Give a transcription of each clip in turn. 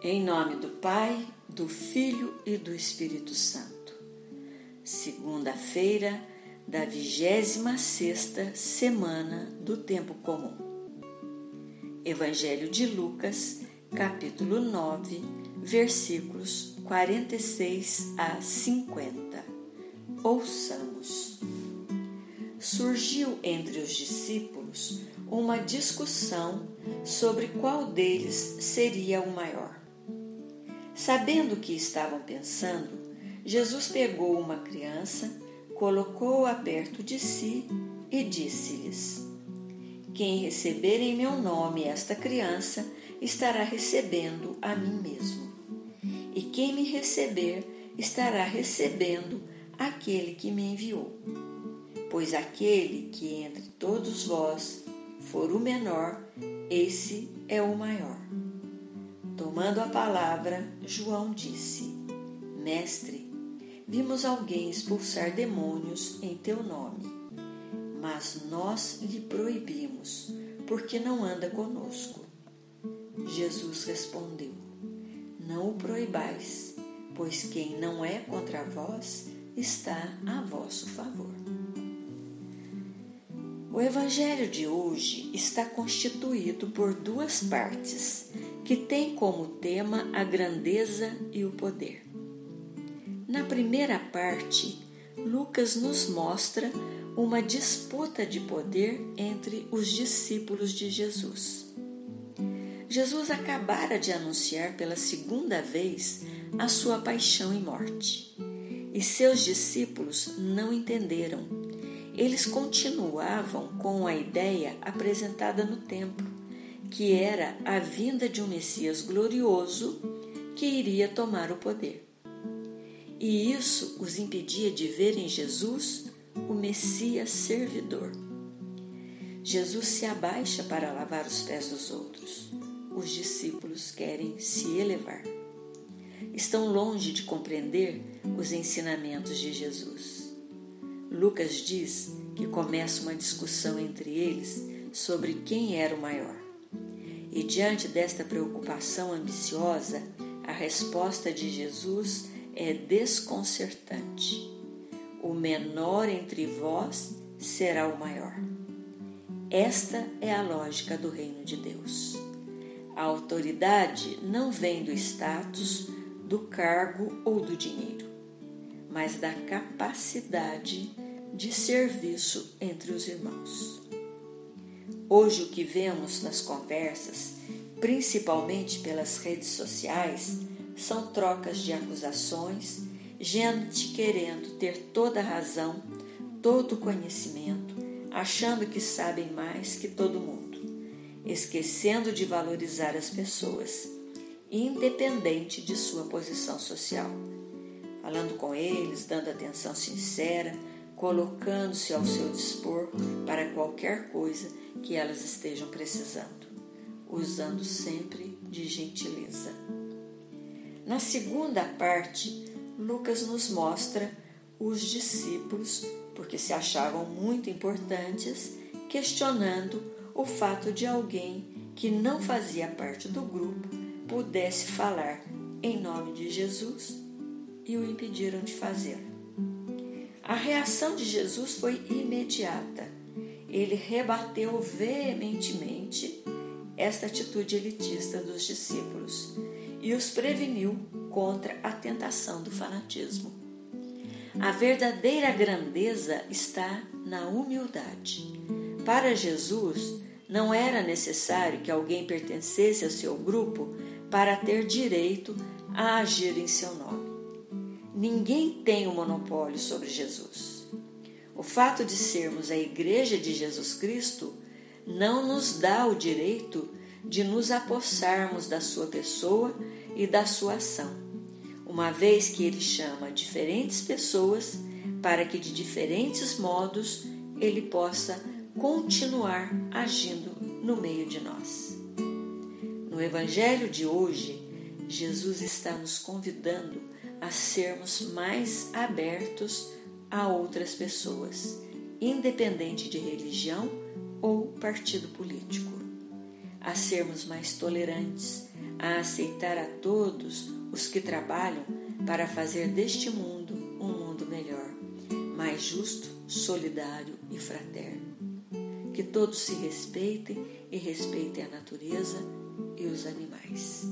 Em nome do Pai, do Filho e do Espírito Santo. Segunda-feira da 26 sexta semana do tempo comum. Evangelho de Lucas, capítulo 9, versículos 46 a 50. Ouçamos. Surgiu entre os discípulos uma discussão sobre qual deles seria o maior. Sabendo o que estavam pensando, Jesus pegou uma criança, colocou-a perto de si e disse-lhes: Quem receber em meu nome esta criança estará recebendo a mim mesmo. E quem me receber estará recebendo aquele que me enviou. Pois aquele que entre todos vós for o menor, esse é o maior. Tomando a palavra, João disse: Mestre, vimos alguém expulsar demônios em teu nome, mas nós lhe proibimos, porque não anda conosco. Jesus respondeu: Não o proibais, pois quem não é contra vós está a vosso favor. O Evangelho de hoje está constituído por duas partes que têm como tema a grandeza e o poder. Na primeira parte, Lucas nos mostra uma disputa de poder entre os discípulos de Jesus. Jesus acabara de anunciar pela segunda vez a sua paixão e morte, e seus discípulos não entenderam eles continuavam com a ideia apresentada no templo, que era a vinda de um Messias glorioso que iria tomar o poder. E isso os impedia de ver em Jesus o Messias servidor. Jesus se abaixa para lavar os pés dos outros. Os discípulos querem se elevar. Estão longe de compreender os ensinamentos de Jesus. Lucas diz que começa uma discussão entre eles sobre quem era o maior. E diante desta preocupação ambiciosa, a resposta de Jesus é desconcertante. O menor entre vós será o maior. Esta é a lógica do reino de Deus. A autoridade não vem do status, do cargo ou do dinheiro mas da capacidade de serviço entre os irmãos. Hoje, o que vemos nas conversas, principalmente pelas redes sociais, são trocas de acusações, gente querendo ter toda a razão, todo o conhecimento, achando que sabem mais que todo mundo, esquecendo de valorizar as pessoas, independente de sua posição social. Falando com eles, dando atenção sincera, colocando-se ao seu dispor para qualquer coisa que elas estejam precisando, usando sempre de gentileza. Na segunda parte, Lucas nos mostra os discípulos, porque se achavam muito importantes, questionando o fato de alguém que não fazia parte do grupo pudesse falar em nome de Jesus e o impediram de fazê-lo. A reação de Jesus foi imediata. Ele rebateu veementemente esta atitude elitista dos discípulos e os preveniu contra a tentação do fanatismo. A verdadeira grandeza está na humildade. Para Jesus, não era necessário que alguém pertencesse ao seu grupo para ter direito a agir em seu nome. Ninguém tem o um monopólio sobre Jesus. O fato de sermos a Igreja de Jesus Cristo não nos dá o direito de nos apossarmos da sua pessoa e da sua ação, uma vez que ele chama diferentes pessoas para que de diferentes modos ele possa continuar agindo no meio de nós. No Evangelho de hoje, Jesus está nos convidando a sermos mais abertos a outras pessoas, independente de religião ou partido político, a sermos mais tolerantes, a aceitar a todos os que trabalham para fazer deste mundo um mundo melhor, mais justo, solidário e fraterno. Que todos se respeitem e respeitem a natureza e os animais.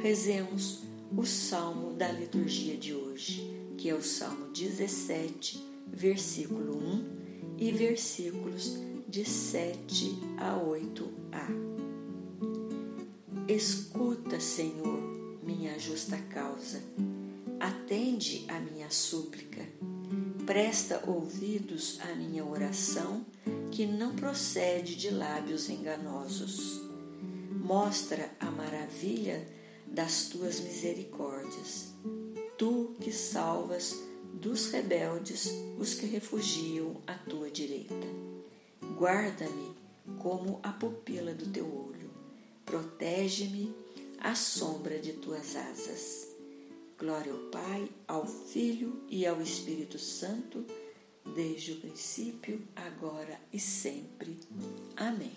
Rezemos o salmo da liturgia de hoje, que é o Salmo 17, versículo 1 e versículos de 7 a 8a. Escuta, Senhor, minha justa causa, atende a minha súplica, presta ouvidos à minha oração, que não procede de lábios enganosos. Mostra a maravilha das tuas misericórdias, tu que salvas dos rebeldes os que refugiam à tua direita. Guarda-me como a pupila do teu olho, protege-me à sombra de tuas asas. Glória ao Pai, ao Filho e ao Espírito Santo, desde o princípio, agora e sempre. Amém.